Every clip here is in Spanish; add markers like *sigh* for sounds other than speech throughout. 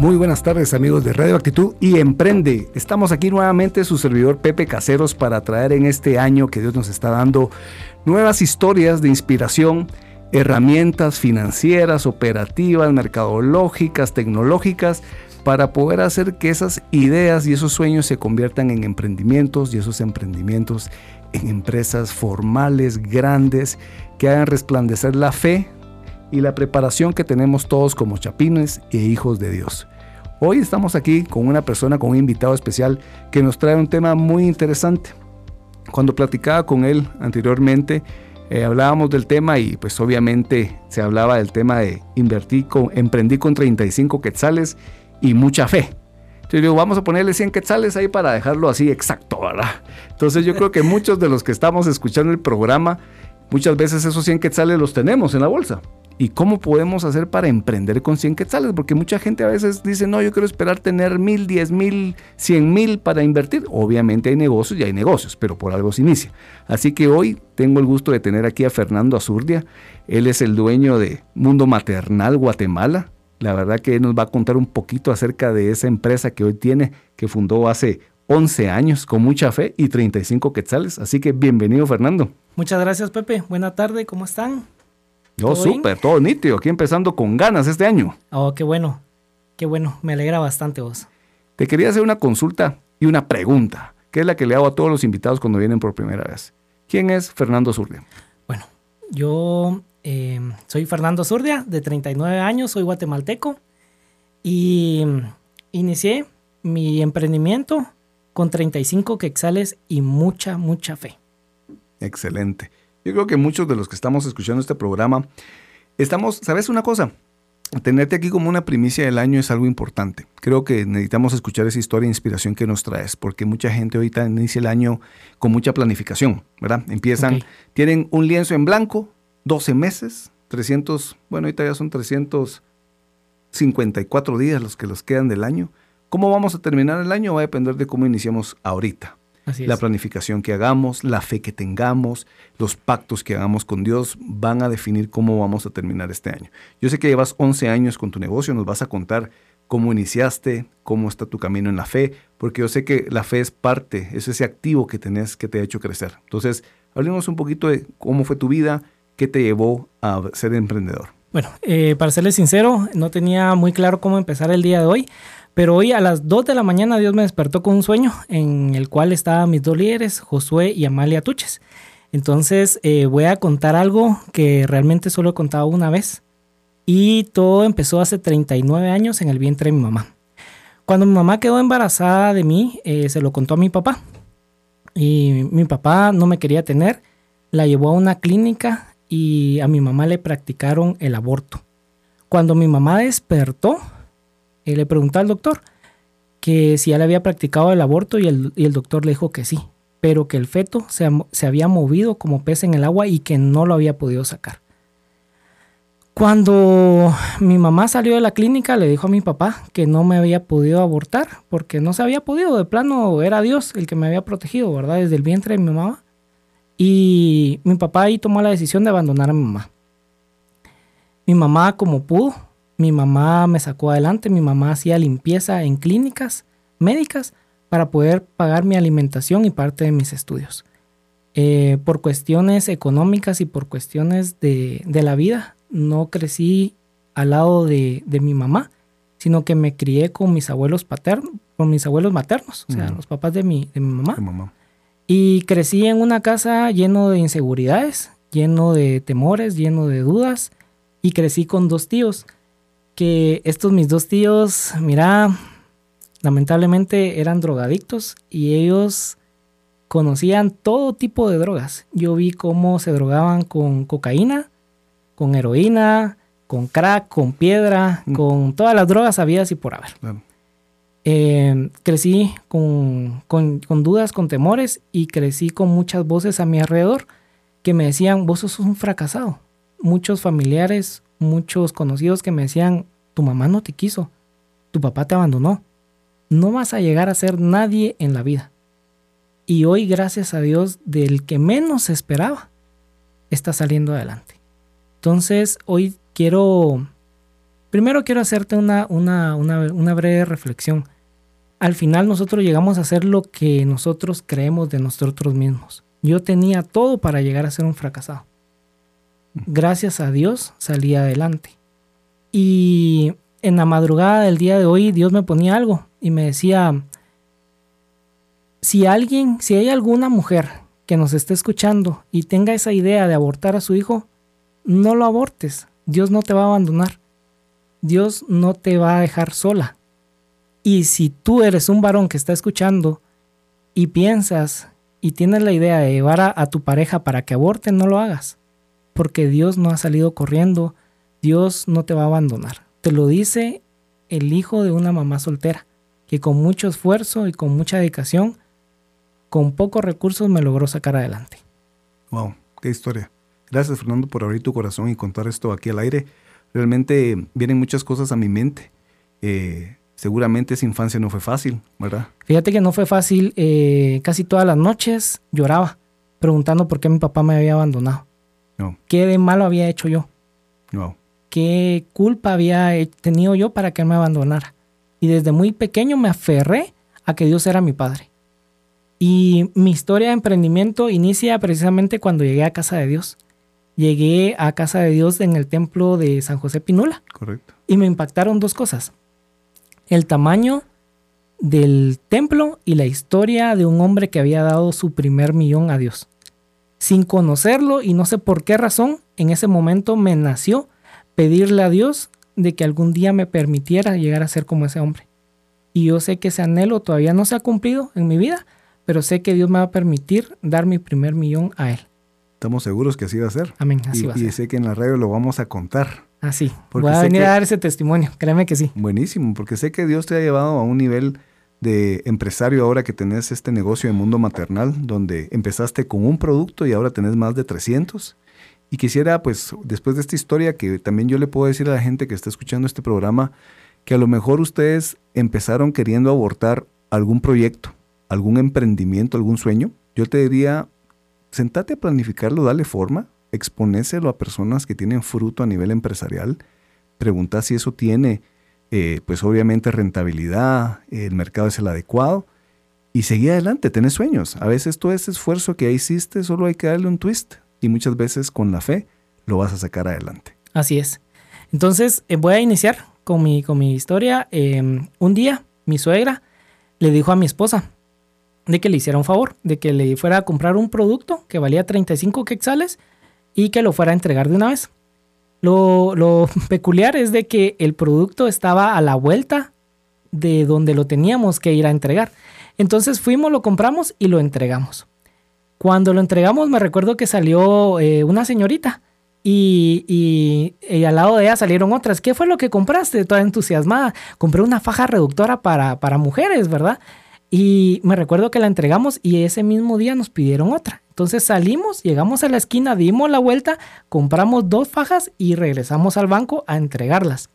Muy buenas tardes amigos de Radio Actitud y Emprende. Estamos aquí nuevamente su servidor Pepe Caseros para traer en este año que Dios nos está dando nuevas historias de inspiración, herramientas financieras, operativas, mercadológicas, tecnológicas para poder hacer que esas ideas y esos sueños se conviertan en emprendimientos y esos emprendimientos en empresas formales, grandes, que hagan resplandecer la fe, y la preparación que tenemos todos como chapines e hijos de Dios. Hoy estamos aquí con una persona, con un invitado especial que nos trae un tema muy interesante. Cuando platicaba con él anteriormente, eh, hablábamos del tema y pues obviamente se hablaba del tema de invertir con, emprendí con 35 quetzales y mucha fe. Entonces digo, vamos a ponerle 100 quetzales ahí para dejarlo así exacto, ¿verdad? Entonces yo creo que muchos de los que estamos escuchando el programa, muchas veces esos 100 quetzales los tenemos en la bolsa. ¿Y cómo podemos hacer para emprender con 100 quetzales? Porque mucha gente a veces dice, no, yo quiero esperar tener mil, diez mil, cien mil para invertir. Obviamente hay negocios y hay negocios, pero por algo se inicia. Así que hoy tengo el gusto de tener aquí a Fernando Azurdia. Él es el dueño de Mundo Maternal Guatemala. La verdad que nos va a contar un poquito acerca de esa empresa que hoy tiene, que fundó hace 11 años con mucha fe y 35 quetzales. Así que bienvenido, Fernando. Muchas gracias, Pepe. Buena tarde, ¿cómo están? No, súper, todo nítido. Aquí empezando con ganas este año. Oh, qué bueno. Qué bueno. Me alegra bastante vos. Te quería hacer una consulta y una pregunta, que es la que le hago a todos los invitados cuando vienen por primera vez. ¿Quién es Fernando Zurdia? Bueno, yo eh, soy Fernando Zurdia, de 39 años, soy guatemalteco y inicié mi emprendimiento con 35 quexales y mucha, mucha fe. Excelente. Yo creo que muchos de los que estamos escuchando este programa, estamos, ¿sabes una cosa? Tenerte aquí como una primicia del año es algo importante. Creo que necesitamos escuchar esa historia e inspiración que nos traes, porque mucha gente ahorita inicia el año con mucha planificación, ¿verdad? Empiezan, tienen un lienzo en blanco, 12 meses, 300, bueno, ahorita ya son 354 días los que los quedan del año. ¿Cómo vamos a terminar el año? Va a depender de cómo iniciamos ahorita la planificación que hagamos, la fe que tengamos, los pactos que hagamos con Dios van a definir cómo vamos a terminar este año. Yo sé que llevas 11 años con tu negocio, nos vas a contar cómo iniciaste, cómo está tu camino en la fe, porque yo sé que la fe es parte, es ese activo que tenés que te ha hecho crecer. Entonces, hablemos un poquito de cómo fue tu vida, qué te llevó a ser emprendedor. Bueno, eh, para serles sincero, no tenía muy claro cómo empezar el día de hoy. Pero hoy a las 2 de la mañana Dios me despertó con un sueño en el cual estaban mis dos líderes, Josué y Amalia Tuches. Entonces eh, voy a contar algo que realmente solo he contado una vez. Y todo empezó hace 39 años en el vientre de mi mamá. Cuando mi mamá quedó embarazada de mí, eh, se lo contó a mi papá. Y mi papá no me quería tener, la llevó a una clínica y a mi mamá le practicaron el aborto. Cuando mi mamá despertó, eh, le preguntó al doctor que si ya le había practicado el aborto y el, doctor le dijo que sí, pero que el feto se, se, había movido como pez en el agua y que no lo había podido sacar. Cuando mi mamá salió de la clínica le dijo a mi papá que no me había podido abortar porque no se había podido, de plano era Dios el que me había protegido, ¿verdad? Desde el vientre de mi mamá. Y mi papá ahí tomó la decisión de abandonar a mi mamá. Mi mamá como pudo mi mamá me sacó adelante, mi mamá hacía limpieza en clínicas médicas para poder pagar mi alimentación y parte de mis estudios. Eh, por cuestiones económicas y por cuestiones de, la vida, no crecí al lado de, mi mamá, sino que me crié con mis abuelos paternos, con mis abuelos maternos, o sea, los papás de mi, de mi mamá. mamá. Y crecí en una casa lleno de inseguridades, lleno de temores, lleno de dudas, y crecí con dos tíos que estos mis dos tíos, mira, lamentablemente eran drogadictos y ellos conocían todo tipo de drogas. Yo vi cómo se drogaban con cocaína, con heroína, con crack, con piedra, mm. con todas las drogas habidas y por haber. Eh, crecí con, con, con, dudas, con temores y crecí con muchas voces a mi alrededor que me decían, vos sos un fracasado. Muchos familiares, muchos conocidos que me decían, tu mamá no te quiso, tu papá te abandonó, no vas a llegar a ser nadie en la vida. Y hoy, gracias a Dios, del que menos esperaba, está saliendo adelante. Entonces, hoy quiero, primero quiero hacerte una, una, una, breve reflexión. Al final nosotros llegamos a hacer lo que nosotros creemos de nosotros mismos. Yo tenía todo para llegar a ser un fracasado. Gracias a Dios salí adelante. Y en la madrugada del día de hoy Dios me ponía algo y me decía, si alguien, si hay alguna mujer que nos esté escuchando y tenga esa idea de abortar a su hijo, no lo abortes. Dios no te va a abandonar. Dios no te va a dejar sola. Y si tú eres un varón que está escuchando y piensas y tienes la idea de llevar a, tu pareja para que aborte, no lo hagas. Porque Dios no ha salido corriendo. Dios no te va a abandonar. Te lo dice el hijo de una mamá soltera, que con mucho esfuerzo y con mucha dedicación con pocos recursos me logró sacar adelante. Wow, qué historia. Gracias Fernando por abrir tu corazón y contar esto aquí al aire. Realmente vienen muchas cosas a mi mente. Eh, seguramente esa infancia no fue fácil, ¿verdad? Fíjate que no fue fácil. Eh, casi todas las noches lloraba preguntando por qué mi papá me había abandonado. No. ¿Qué de malo había hecho yo? No. ¿Qué culpa había tenido yo para que él me abandonara? Y desde muy pequeño me aferré a que Dios era mi padre. Y mi historia de emprendimiento inicia precisamente cuando llegué a Casa de Dios. Llegué a Casa de Dios en el templo de San José Pinula. Correcto. Y me impactaron dos cosas. El tamaño del templo y la historia de un hombre que había dado su primer millón a Dios. Sin conocerlo y no sé por qué razón, en ese momento me nació pedirle a Dios de que algún día me permitiera llegar a ser como ese hombre. Y yo sé que ese anhelo todavía no se ha cumplido en mi vida, pero sé que Dios me va a permitir dar mi primer millón a Él. Estamos seguros que así va a ser. Amén, así va a ser. Y sé que en la radio lo vamos a contar. Así. Ah, Voy a venir a dar ese testimonio, créeme que sí. Buenísimo, porque sé que Dios te ha llevado a un nivel de empresario ahora que tenés este negocio de mundo maternal, donde empezaste con un producto y ahora tenés más de 300. Y quisiera, pues, después de esta historia, que también yo le puedo decir a la gente que está escuchando este programa, que a lo mejor ustedes empezaron queriendo abortar algún proyecto, algún emprendimiento, algún sueño, yo te diría, sentate a planificarlo, dale forma, exponéselo a personas que tienen fruto a nivel empresarial, pregunta si eso tiene, eh, pues obviamente rentabilidad, el mercado es el adecuado y seguí adelante, tenés sueños. A veces todo ese esfuerzo que hiciste solo hay que darle un twist y muchas veces con la fe lo vas a sacar adelante. Así es. Entonces eh, voy a iniciar con mi, con mi historia. Em, un día mi suegra le dijo a mi esposa, de que le hiciera un favor, de que le fuera a comprar un producto que valía 35 quetzales y que lo fuera a entregar de una vez. Lo, peculiar es de que el producto estaba a la vuelta de donde lo teníamos que ir a entregar. Entonces fuimos, lo compramos y lo entregamos. Cuando lo entregamos me recuerdo que salió eh, una señorita y, y, al lado de ella salieron otras. ¿Qué fue lo que compraste? Toda entusiasmada. Compré una faja reductora para, para mujeres, ¿verdad? Y me recuerdo que la entregamos y ese mismo día nos pidieron otra. Entonces salimos, llegamos a la esquina, dimos la vuelta, compramos dos fajas y regresamos al banco a entregarlas.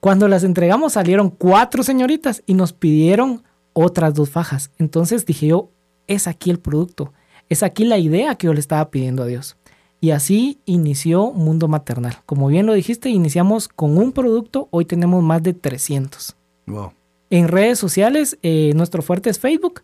Cuando las entregamos salieron cuatro señoritas y nos pidieron otras dos fajas. Entonces dije yo, es aquí el producto, es aquí la idea que yo le estaba pidiendo a Dios. Y así inició Mundo Maternal. Como bien lo dijiste, iniciamos con un producto, hoy tenemos más de 300. Wow. En redes sociales, eh, nuestro fuerte es Facebook.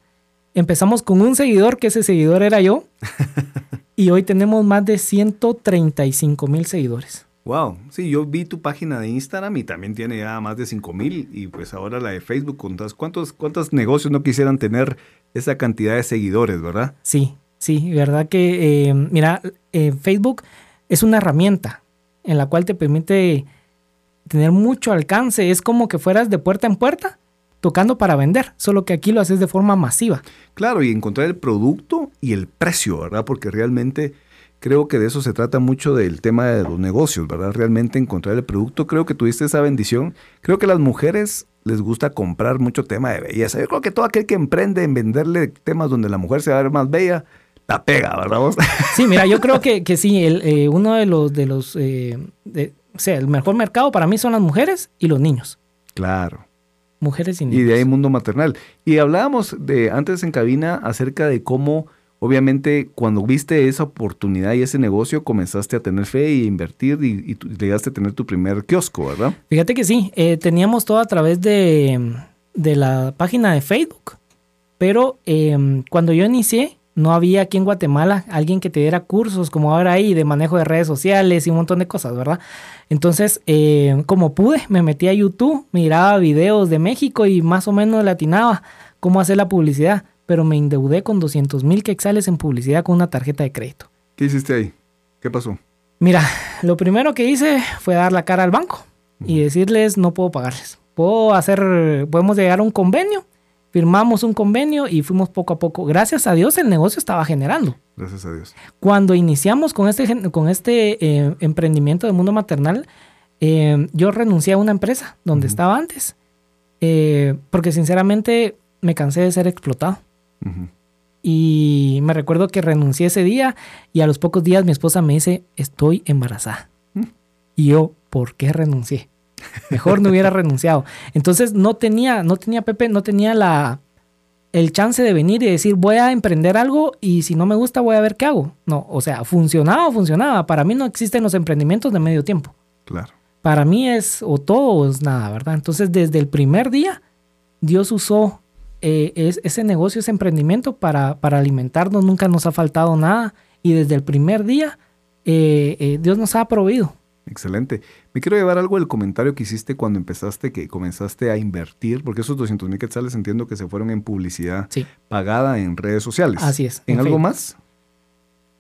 Empezamos con un seguidor, que ese seguidor era yo. *laughs* y hoy tenemos más de 135 mil seguidores. Wow, sí, yo vi tu página de Instagram y también tiene ya más de 5 mil y pues ahora la de Facebook, ¿cuántos, ¿cuántos negocios no quisieran tener esa cantidad de seguidores, verdad? Sí, sí, verdad que, eh, mira, eh, Facebook es una herramienta en la cual te permite tener mucho alcance, es como que fueras de puerta en puerta tocando para vender, solo que aquí lo haces de forma masiva. Claro, y encontrar el producto y el precio, ¿verdad? Porque realmente creo que de eso se trata mucho del tema de los negocios, ¿verdad? Realmente encontrar el producto. Creo que tuviste esa bendición. Creo que a las mujeres les gusta comprar mucho tema de belleza. Yo creo que todo aquel que emprende en venderle temas donde la mujer se va a ver más bella, la pega, ¿verdad vos? *laughs* Sí, mira, yo creo que, que sí, el, eh, uno de los, de los, eh, de- o sea, el mejor mercado para mí son las mujeres y los niños. Claro. Mujeres y niños. Y de ahí mundo maternal. Y hablábamos de antes en cabina acerca de cómo, obviamente, cuando viste esa oportunidad y ese negocio, comenzaste a tener fe y invertir y, llegaste a tener tu primer kiosco, ¿verdad? Fíjate que sí, eh, teníamos todo a través de, de la página de Facebook, pero eh, cuando yo inicié, no había aquí en Guatemala alguien que te diera cursos como ahora hay de manejo de redes sociales y un montón de cosas, ¿verdad? Entonces, eh, como pude, me metí a YouTube, miraba videos de México y más o menos latinaba cómo hacer la publicidad, pero me endeudé con 200 mil quetzales en publicidad con una tarjeta de crédito. ¿Qué hiciste ahí? ¿Qué pasó? Mira, lo primero que hice fue dar la cara al banco y decirles no puedo pagarles. Puedo hacer, podemos llegar a un convenio, firmamos un convenio y fuimos poco a poco. Gracias a Dios el negocio estaba generando. Gracias a Dios. Cuando iniciamos con este, con este eh, emprendimiento de mundo maternal, eh, yo renuncié a una empresa donde estaba antes, eh, porque sinceramente me cansé de ser explotado. Y me recuerdo que renuncié ese día y a los pocos días mi esposa me dice, estoy embarazada. Mm. Y yo, ¿por qué renuncié? Mejor no hubiera renunciado. Entonces no tenía, no tenía Pepe, no tenía la el chance de venir y decir voy a emprender algo y si no me gusta voy a ver qué hago. No, o sea, funcionaba o funcionaba. Para mí no existen los emprendimientos de medio tiempo. Claro. Para mí es o todo o es nada, ¿verdad? Entonces desde el primer día Dios usó eh, es- ese negocio, ese emprendimiento para, para alimentarnos, nunca nos ha faltado nada y desde el primer día eh, eh, Dios nos ha proveído. Excelente. Me quiero llevar algo del comentario que hiciste cuando empezaste, que comenzaste a invertir, porque esos 200 mil quetzales entiendo que se fueron en publicidad Sí, pagada en redes sociales. Así es, ¿En, en algo Facebook. más?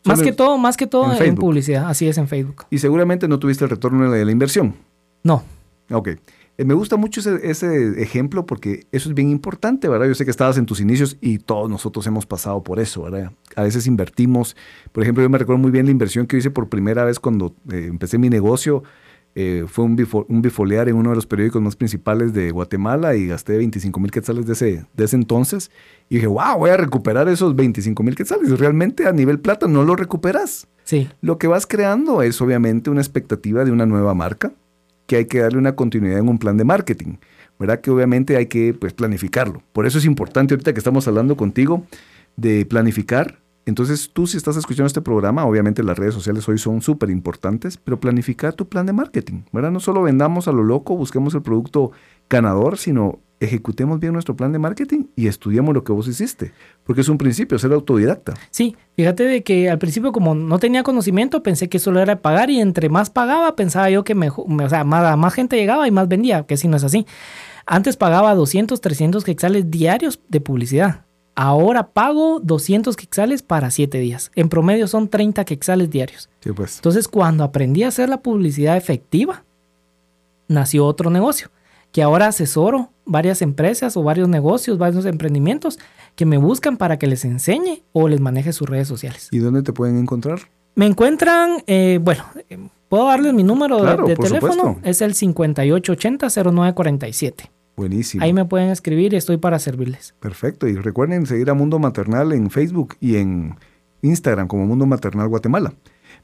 más que todo, más que todo en en, publicidad, así es en Facebook. Y seguramente no tuviste el retorno de la inversión. No, Ok. Eh, me gusta mucho ese, ese ejemplo porque eso es bien importante, ¿verdad? Yo sé que estabas en tus inicios y todos nosotros hemos pasado por eso, ¿verdad? A veces invertimos. Por ejemplo, yo me recuerdo muy bien la inversión que hice por primera vez cuando eh, empecé mi negocio. Eh, fue un, bifo- un bifolear en uno de los periódicos más principales de Guatemala y gasté 25 mil quetzales de ese, de ese entonces. Y dije, wow, voy a recuperar esos 25 mil quetzales. Y realmente a nivel plata no lo recuperas. sí, Lo que vas creando es obviamente una expectativa de una nueva marca, que hay que darle una continuidad en un plan de marketing, ¿verdad? Que obviamente hay que pues, planificarlo. Por eso es importante ahorita que estamos hablando contigo de planificar. Entonces tú si estás escuchando este programa, obviamente las redes sociales hoy son súper importantes, pero planificar tu plan de marketing, ¿verdad? No solo vendamos a lo loco, busquemos el producto ganador, sino ejecutemos bien nuestro plan de marketing y estudiemos lo que vos hiciste, porque es un principio, ser autodidacta. sí. Fíjate de que al principio como no tenía conocimiento pensé que solo era pagar y entre más pagaba pensaba yo que mejor, o sea, más, más gente llegaba y más vendía, que si no es así. Antes pagaba 200, 300 quetzales diarios de publicidad. Ahora pago 200 quetzales para 7 días. En promedio son 30 quetzales diarios. Sí, pues. Entonces, cuando aprendí a hacer la publicidad efectiva, nació otro negocio, que ahora asesoro varias empresas o varios negocios, varios emprendimientos que me buscan para que les enseñe o les maneje sus redes sociales. ¿Y dónde te pueden encontrar? Me encuentran, eh, bueno, eh, puedo darles mi número de- Claro, de, por teléfono, supuesto. es el 5880-0947. Buenísimo. Ahí me pueden escribir y estoy para servirles. Perfecto. Y recuerden seguir a Mundo Maternal en Facebook y en Instagram como Mundo Maternal Guatemala.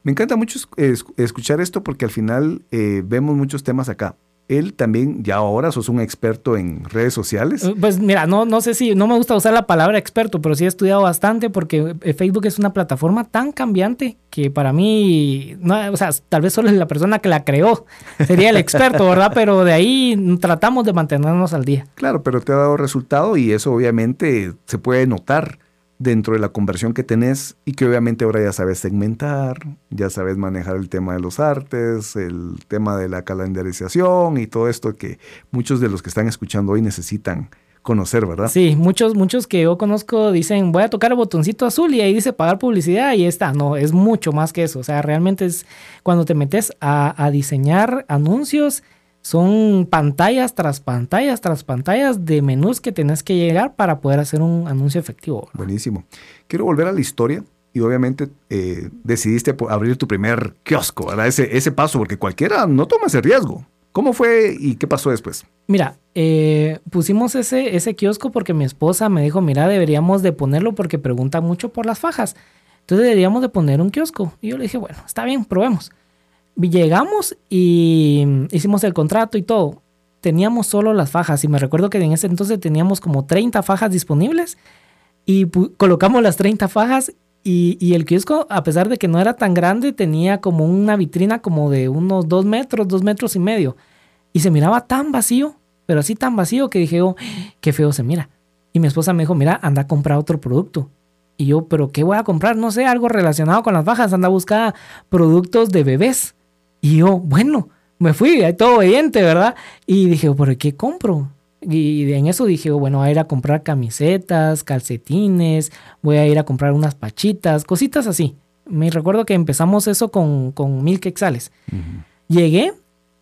Me encanta mucho es- es- escuchar esto porque al final eh, vemos muchos temas acá. Él también, ya ahora sos un experto en redes sociales. Eh, Pues mira, no, no sé si, no me gusta usar la palabra experto, pero sí he estudiado bastante porque eh, Facebook es una plataforma tan cambiante que para mí, no, o sea, tal vez solo es la persona que la creó, sería el experto, *laughs* ¿verdad? Pero de ahí tratamos de mantenernos al día. Claro, pero te ha dado resultado y eso obviamente se puede notar dentro de la conversión que tenés y que obviamente ahora ya sabes segmentar, ya sabes manejar el tema de los artes, el tema de la calendarización y todo esto que muchos de los que están escuchando hoy necesitan conocer, ¿verdad? Sí, muchos, muchos que yo conozco dicen, voy a tocar el botoncito azul y ahí dice pagar publicidad y está. No, es mucho más que eso. O sea, realmente es cuando te metes a, a diseñar anuncios, son pantallas tras pantallas tras pantallas de menús que tenés que llegar para poder hacer un anuncio efectivo. Buenísimo. Quiero volver a la historia y obviamente eh, decidiste abrir tu primer kiosco, ¿verdad? Ese, ese paso, porque cualquiera no toma ese riesgo. ¿Cómo fue y qué pasó después? Mira, eh, pusimos ese, ese kiosco porque mi esposa me dijo, mira, deberíamos de ponerlo porque pregunta mucho por las fajas. Entonces deberíamos de poner un kiosco. Y yo le dije, bueno, está bien, probemos. Llegamos y hicimos el contrato y todo. Teníamos solo las fajas y me recuerdo que en ese entonces teníamos como 30 fajas disponibles y colocamos las 30 fajas y, y, el kiosco, a pesar de que no era tan grande, tenía como una vitrina como de unos 2 metros, 2 metros y medio. Y se miraba tan vacío, pero así tan vacío que dije, oh, qué feo se mira. Y mi esposa me dijo, mira, anda a comprar otro producto. Y yo, ¿pero qué voy a comprar? No sé, algo relacionado con las bajas. Anda a buscar productos de bebés. Y yo, bueno, me fui, todo obediente, ¿verdad? Y dije, ¿pero qué compro? Y en eso dije, bueno, voy a ir a comprar camisetas, calcetines, voy a ir a comprar unas pachitas, cositas así. Me recuerdo que empezamos eso con, con mil quexales. Llegué,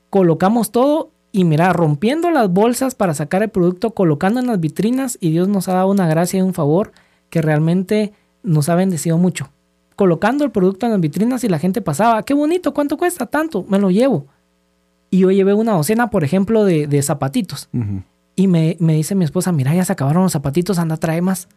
colocamos todo y mira, rompiendo las bolsas para sacar el producto, colocando en las vitrinas y Dios nos ha dado una gracia y un favor que realmente nos ha bendecido mucho colocando el producto en las vitrinas y la gente pasaba, qué bonito, ¿cuánto cuesta? Tanto, me lo llevo. Y yo llevé una docena, por ejemplo, de, zapatitos. Y me, dice mi esposa, mira, ya se acabaron los zapatitos, anda, trae más.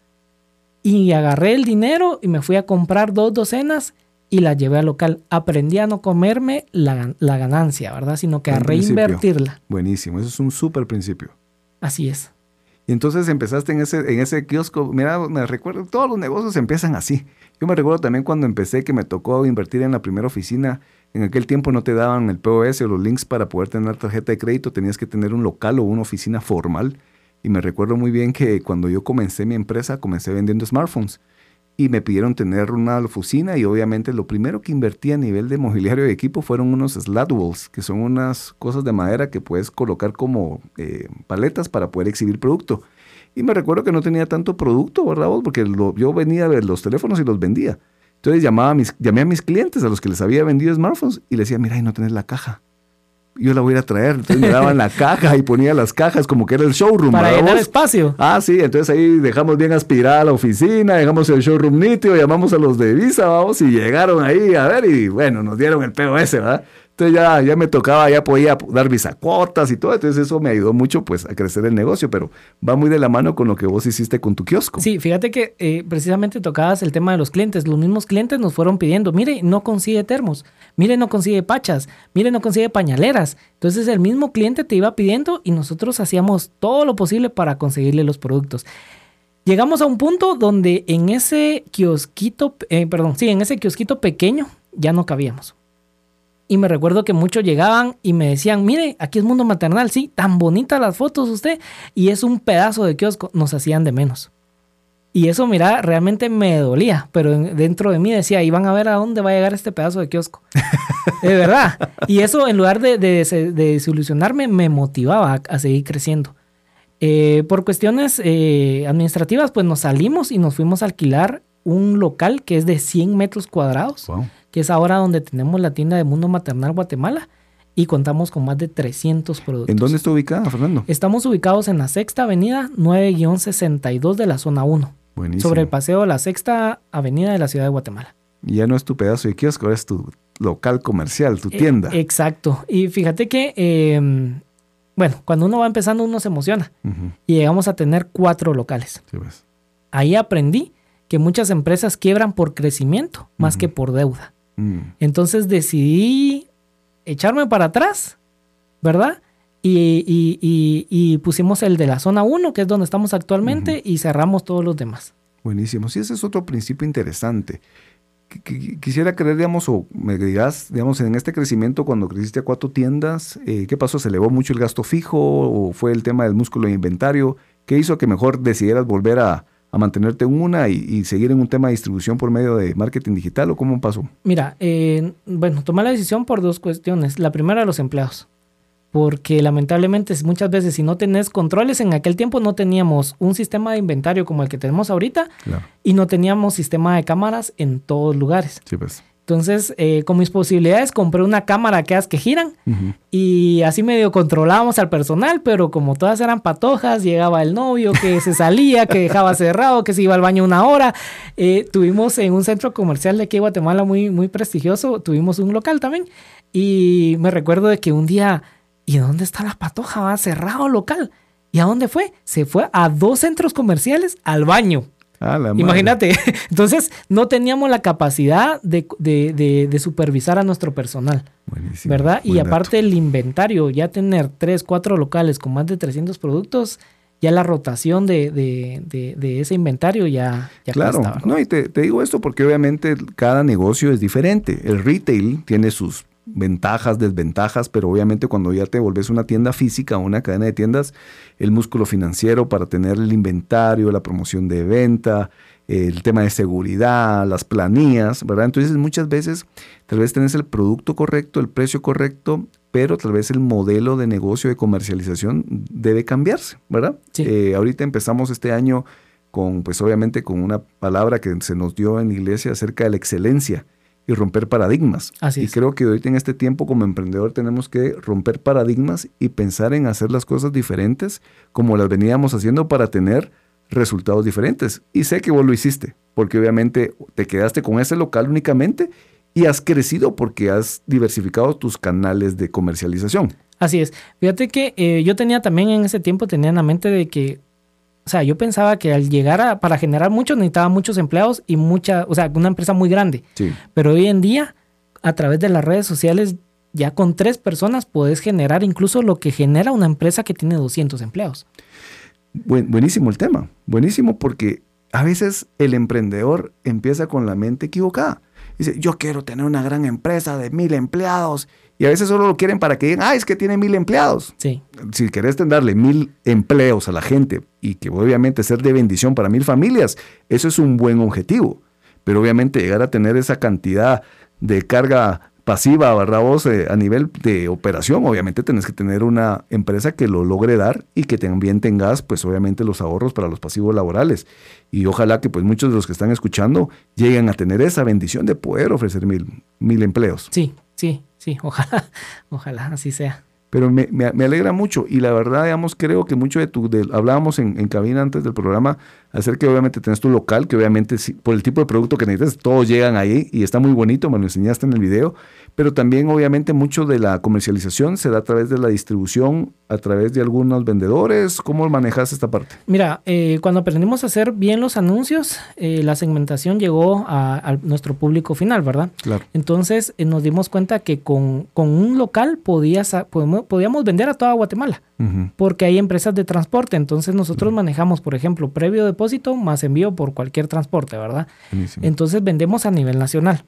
Y agarré el dinero y me fui a comprar dos docenas y las llevé al local. Aprendí a no comerme la, ganancia, ¿verdad? Sino que a reinvertirla. Buenísimo, eso es un súper principio. Así es. Y entonces empezaste en ese, en ese kiosco. Mira, me recuerdo, todos los negocios empiezan así. Yo me recuerdo también cuando empecé que me tocó invertir en la primera oficina. En aquel tiempo no te daban el POS o los links para poder tener tarjeta de crédito. Tenías que tener un local o una oficina formal. Y me recuerdo muy bien que cuando yo comencé mi empresa, comencé vendiendo smartphones. Y me pidieron tener una oficina y obviamente lo primero que invertí a nivel de mobiliario de equipo fueron unos slat walls, que son unas cosas de madera que puedes colocar como eh, paletas para poder exhibir producto. Y me recuerdo que no tenía tanto producto, ¿verdad vos? Porque yo venía a ver los teléfonos y los vendía. Entonces llamaba a mis, llamé a mis clientes, a los que les había vendido smartphones, y les decía, mira, ahí no tenés la caja. Yo la voy a ir a traer. Entonces me daban la caja y ponía las cajas como que era el showroom. Para llenar espacio. Ah, sí. Entonces ahí dejamos bien aspirada la oficina, dejamos el showroom nítido, llamamos a los de Visa, vamos, y llegaron ahí a ver y bueno, nos dieron el POS, ¿verdad? Entonces ya, ya me tocaba, ya podía dar bisacuotas y todo. Entonces eso me ayudó mucho pues a crecer el negocio, pero va muy de la mano con lo que vos hiciste con tu kiosco. Sí, fíjate que eh, precisamente tocabas el tema de los clientes. Los mismos clientes nos fueron pidiendo, mire, no consigue termos, mire, no consigue pachas, mire, no consigue pañaleras. Entonces el mismo cliente te iba pidiendo y nosotros hacíamos todo lo posible para conseguirle los productos. Llegamos a un punto donde en ese kiosquito, eh, perdón, sí, en ese kiosquito pequeño ya no cabíamos y me recuerdo que muchos llegaban y me decían, mire, aquí es mundo maternal, sí, tan bonitas las fotos usted. Y es un pedazo de kiosco, nos hacían de menos. Y eso, mira, realmente me dolía, pero dentro de mí decía, y van a ver a dónde va a llegar este pedazo de kiosco. *laughs* de verdad. Y eso, en lugar de, desilusionarme, me motivaba a, seguir creciendo. Eh, por cuestiones eh, administrativas, pues nos salimos y nos fuimos a alquilar un local que es de 100 metros cuadrados que es ahora donde tenemos la tienda de Mundo Maternal Guatemala y contamos con más de 300 productos. ¿En dónde está ubicada, Fernando? Estamos ubicados en la Sexta Avenida 9-62 de la zona 1. Buenísimo. Sobre el paseo de la Sexta Avenida de la ciudad de Guatemala. Y ya no es tu pedazo de kiosco, es tu local comercial, tu eh, tienda. exacto. Y fíjate que, em, bueno, cuando uno va empezando uno se emociona. Y llegamos a tener cuatro locales. Sí, pues. Ahí aprendí que muchas empresas quiebran por crecimiento más que por deuda. Mm. Entonces decidí echarme para atrás, ¿verdad? Y, pusimos el de la zona 1, que es donde estamos actualmente, y cerramos todos los demás. Buenísimo. Sí, ese es otro principio interesante. Quisiera creer, digamos, o me digas, digamos, en este crecimiento, cuando creciste a cuatro tiendas, eh, ¿qué pasó? ¿Se elevó mucho el gasto fijo o fue el tema del músculo de inventario? ¿Qué hizo que mejor decidieras volver a, a mantenerte en una y, seguir en un tema de distribución por medio de marketing digital o cómo pasó? Mira, eh, bueno, tomé la decisión por dos cuestiones. La primera, los empleados. Porque lamentablemente muchas veces si no tenés controles, en aquel tiempo no teníamos un sistema de inventario como el que tenemos ahorita y no teníamos sistema de cámaras en todos lugares. Sí, pues. Entonces, eh, con mis posibilidades, compré una cámara que que giran y así medio controlábamos al personal, pero como todas eran patojas, llegaba el novio que se salía, que dejaba cerrado, que se iba al baño una hora. Eh, tuvimos en un centro comercial de aquí Guatemala muy, muy prestigioso, tuvimos un local también y me recuerdo de que un día, ¿y dónde está la patoja? Va cerrado local. ¿Y a dónde fue? Se fue a dos centros comerciales al baño. Imagínate, *laughs* entonces no teníamos la capacidad de, supervisar a nuestro personal, ¿verdad? Y aparte el inventario, ya tener tres, cuatro locales con más de 300 productos, ya la rotación de, ese inventario ya, ya Claro, ¿no? y te, te digo esto porque obviamente cada negocio es diferente. El retail tiene sus ventajas, desventajas, pero obviamente cuando ya te volvés una tienda física, una cadena de tiendas, el músculo financiero para tener el inventario, la promoción de venta, el tema de seguridad, las planillas, ¿verdad? Entonces muchas veces tal vez tenés el producto correcto, el precio correcto, pero tal vez el modelo de negocio de comercialización debe cambiarse, ¿verdad? Eh, ahorita empezamos este año con, pues obviamente con una palabra que se nos dio en la iglesia acerca de la excelencia y romper paradigmas. Así y creo que hoy en este tiempo como emprendedor tenemos que romper paradigmas y pensar en hacer las cosas diferentes como las veníamos haciendo para tener resultados diferentes. Y sé que vos lo hiciste, porque obviamente te quedaste con ese local únicamente y has crecido porque has diversificado tus canales de comercialización. Así es. Fíjate que eh, yo tenía también en ese tiempo, tenía en la mente de que o sea, yo pensaba que al llegar a, para generar mucho necesitaba muchos empleados y mucha, o sea, una empresa muy grande. Sí. Pero hoy en día, a través de las redes sociales, ya con tres personas puedes generar incluso lo que genera una empresa que tiene 200 empleados. buenísimo el tema, buenísimo porque a veces el emprendedor empieza con la mente equivocada. Dice, yo quiero tener una gran empresa de mil empleados y a veces solo lo quieren para que digan, ah, es que tiene mil empleados. Sí. Si querés darle mil empleos a la gente y que obviamente ser de bendición para mil familias, eso es un buen objetivo. Pero obviamente llegar a tener esa cantidad de carga pasiva, barra voz, eh, a nivel de operación, obviamente tenés que tener una empresa que lo logre dar y que también tengas, pues obviamente, los ahorros para los pasivos laborales. Y ojalá que pues muchos de los que están escuchando lleguen a tener esa bendición de poder ofrecer mil, mil empleos. Sí, sí, sí, ojalá, *laughs* ojalá así sea. Pero me, alegra mucho. Y la verdad, digamos, creo que mucho de tu, hablábamos en, en, cabina antes del programa, hacer que obviamente tenés tu local, que obviamente por el tipo de producto que necesitas, todos llegan ahí y está muy bonito, me lo enseñaste en el video, pero también obviamente mucho de la comercialización se da a través de la distribución, a través de algunos vendedores. ¿Cómo manejas esta parte? Mira, eh, cuando aprendimos a hacer bien los anuncios, eh, la segmentación llegó a, nuestro público final, ¿verdad? Claro. Entonces eh, nos dimos cuenta que con, un local podías, podíamos vender a toda Guatemala, porque hay empresas de transporte. Entonces nosotros manejamos, por ejemplo, previo depósito más envío por cualquier transporte, ¿verdad? Entonces vendemos a nivel nacional.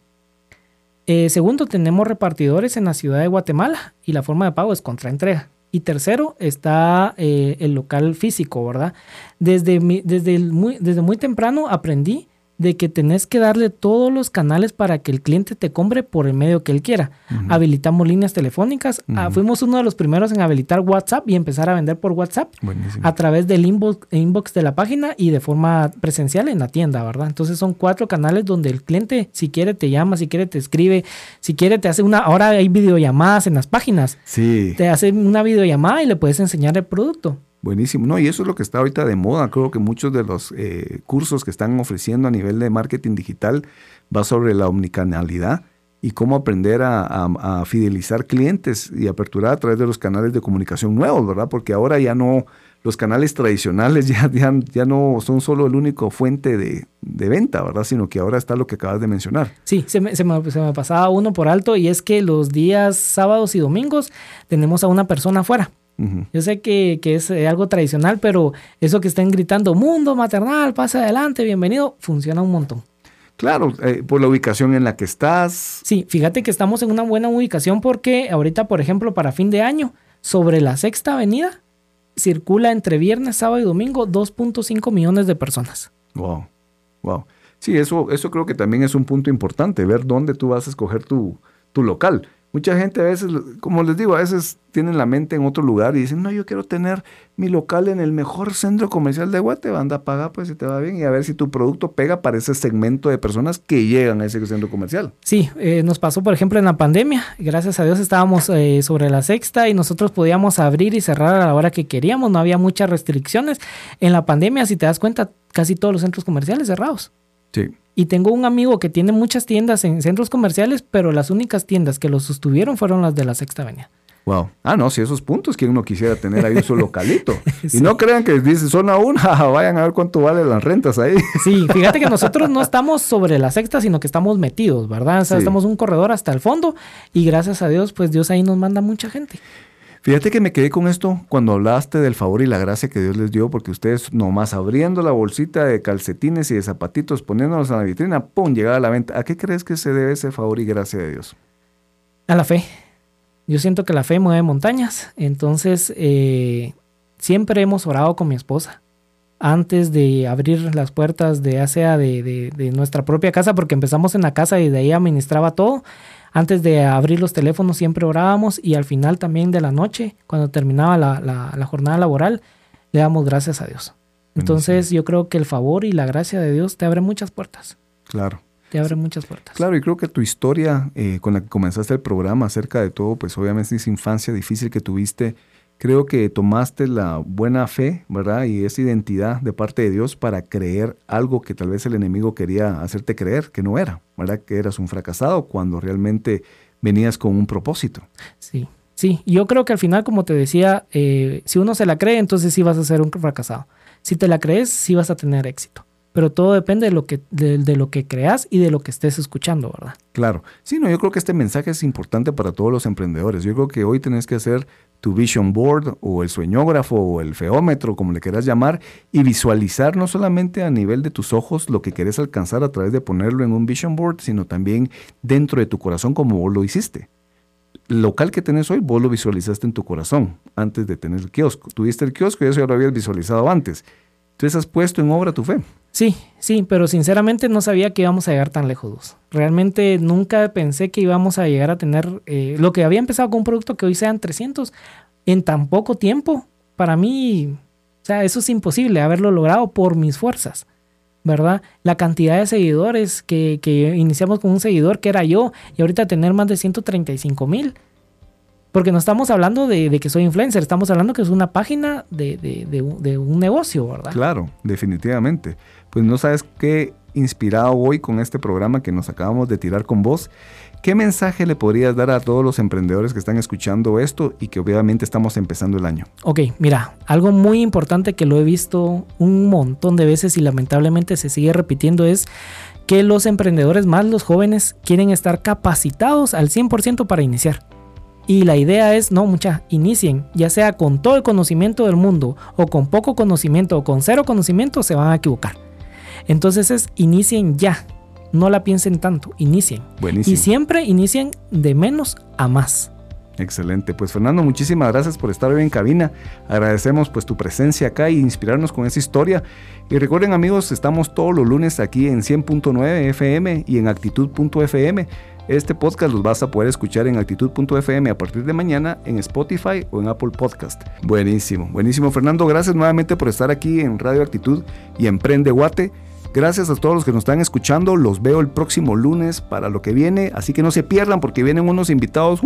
Eh, segundo, tenemos repartidores en la ciudad de Guatemala y la forma de pago es contra entrega. Y tercero, está eh, el local físico, ¿verdad? Desde, desde, desde muy temprano aprendí de que tenés que darle todos los canales para que el cliente te compre por el medio que él quiera. Habilitamos líneas telefónicas. Ah, fuimos uno de los primeros en habilitar WhatsApp y empezar a vender por WhatsApp a través del inbox, inbox, de la página y de forma presencial en la tienda, ¿verdad? Entonces son cuatro canales donde el cliente, si quiere, te llama, si quiere, te escribe, si quiere, te hace una. Ahora hay videollamadas en las páginas. Sí. Te hace una videollamada y le puedes enseñar el producto. Buenísimo. No, y eso es lo que está ahorita de moda. Creo que muchos de los eh, cursos que están ofreciendo a nivel de marketing digital va sobre la omnicanalidad y cómo aprender a, fidelizar clientes y aperturar a través de los canales de comunicación nuevos, ¿verdad? Porque ahora ya no, los canales tradicionales *laughs* ya, ya, no son solo el único fuente de, venta, ¿verdad? Sino que ahora está lo que acabas de mencionar. Sí, se me pasaba uno por alto y es que los días sábados y domingos tenemos a una persona afuera yo sé que, es eh, algo tradicional, pero eso que estén gritando, mundo maternal, pasa adelante, bienvenido, funciona un montón. Claro, eh, por la ubicación en la que estás. Sí, fíjate que estamos en una buena ubicación porque ahorita, por ejemplo, para fin de año, sobre la sexta avenida, circula entre viernes, sábado y domingo 2.5 millones de personas. Wow, wow. Sí, eso, eso creo que también es un punto importante, ver dónde tú vas a escoger tu, tu local Mucha gente a veces, como les digo, a veces tienen la mente en otro lugar y dicen, no, yo quiero tener mi local en el mejor centro comercial de Guate, anda a pagar pues si te va bien y a ver si tu producto pega para ese segmento de personas que llegan a ese centro comercial. Sí, eh, nos pasó por ejemplo en la pandemia, gracias a Dios estábamos eh, sobre la sexta y nosotros podíamos abrir y cerrar a la hora que queríamos, no había muchas restricciones. En la pandemia, si te das cuenta, casi todos los centros comerciales cerrados. Sí. Y tengo un amigo que tiene muchas tiendas en centros comerciales, pero las únicas tiendas que los sostuvieron fueron las de la Sexta Avenida. Wow. Ah, no, si esos puntos que uno quisiera tener ahí su localito. *laughs* Y no crean que dice zona una, *laughs* vayan a ver cuánto valen las rentas ahí. Sí, *laughs* fíjate que nosotros no estamos sobre la sexta, sino que estamos metidos, ¿verdad? O sea, estamos un corredor hasta el fondo y gracias a Dios, pues Dios ahí nos manda mucha gente. Fíjate que me quedé con esto cuando hablaste del favor y la gracia que Dios les dio, porque ustedes nomás abriendo la bolsita de calcetines y de zapatitos, poniéndolos en la vitrina, ¡pum!, llegaba a la venta. ¿A qué crees que se debe ese favor y gracia de Dios? A la fe. Yo siento que la fe mueve montañas. Entonces, eh, siempre hemos orado con mi esposa antes de abrir las puertas de ya sea de, de, nuestra propia casa, porque empezamos en la casa y de ahí administraba todo. Antes de abrir los teléfonos siempre orábamos y al final también de la noche, cuando terminaba la, la, jornada laboral, le damos gracias a Dios. Entonces yo creo que el favor y la gracia de Dios te abre muchas puertas. Claro. Te abre muchas puertas. Claro, y creo que tu historia eh, con la que comenzaste el programa acerca de todo, pues obviamente esa infancia difícil que tuviste, creo que tomaste la buena fe, ¿verdad? Y esa identidad de parte de Dios para creer algo que tal vez el enemigo quería hacerte creer que no era, ¿verdad? Que eras un fracasado cuando realmente venías con un propósito. Sí, sí. Yo creo que al final, como te decía, eh, si uno se la cree, entonces sí vas a ser un fracasado. Si te la crees, sí vas a tener éxito pero todo depende de lo que de, lo que creas y de lo que estés escuchando, ¿verdad? Claro. Sí, no, yo creo que este mensaje es importante para todos los emprendedores. Yo creo que hoy tenés que hacer tu vision board o el sueñógrafo o el feómetro, como le quieras llamar, y visualizar no solamente a nivel de tus ojos lo que querés alcanzar a través de ponerlo en un vision board, sino también dentro de tu corazón como vos lo hiciste. El local que tenés hoy, vos lo visualizaste en tu corazón antes de tener el kiosco. Tuviste el kiosco y eso ya lo habías visualizado antes. Entonces has puesto en obra tu fe. Sí, sí, pero sinceramente no sabía que íbamos a llegar tan lejos. Realmente nunca pensé que íbamos a llegar a tener eh, lo que había empezado con un producto que hoy sean 300 en tan poco tiempo. Para mí, o sea, eso es imposible haberlo logrado por mis fuerzas, ¿verdad? La cantidad de seguidores que iniciamos con un seguidor que era yo y ahorita tener más de 135 mil. Porque no estamos hablando de, que soy influencer, estamos hablando que es una página de, de un negocio, ¿verdad? Claro, definitivamente pues no sabes qué inspirado hoy con este programa que nos acabamos de tirar con vos. ¿Qué mensaje le podrías dar a todos los emprendedores que están escuchando esto y que obviamente estamos empezando el año? Ok, mira, algo muy importante que lo he visto un montón de veces y lamentablemente se sigue repitiendo es que los emprendedores, más los jóvenes, quieren estar capacitados al 100% para iniciar. Y la idea es, no, mucha, inicien, ya sea con todo el conocimiento del mundo o con poco conocimiento o con cero conocimiento, se van a equivocar. Entonces es inicien ya, no la piensen tanto, inicien. Buenísimo. Y siempre inicien de menos a más. Excelente, pues Fernando, muchísimas gracias por estar hoy en cabina. Agradecemos pues tu presencia acá y inspirarnos con esa historia. Y recuerden amigos, estamos todos los lunes aquí en 100.9 FM y en actitud.fm. Este podcast los vas a poder escuchar en actitud.fm a partir de mañana en Spotify o en Apple Podcast. Buenísimo, buenísimo Fernando, gracias nuevamente por estar aquí en Radio Actitud y Emprende Guate. Gracias a todos los que nos están escuchando. Los veo el próximo lunes para lo que viene. Así que no se pierdan porque vienen unos invitados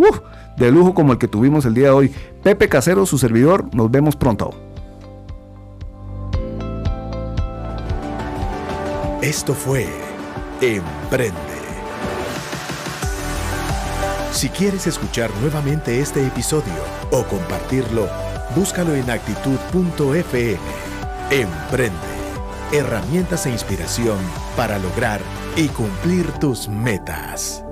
de lujo como el que tuvimos el día de hoy. Pepe Casero, su servidor. Nos vemos pronto. Esto fue Emprende. Si quieres escuchar nuevamente este episodio o compartirlo, búscalo en actitud.fm. Emprende herramientas e inspiración para lograr y cumplir tus metas.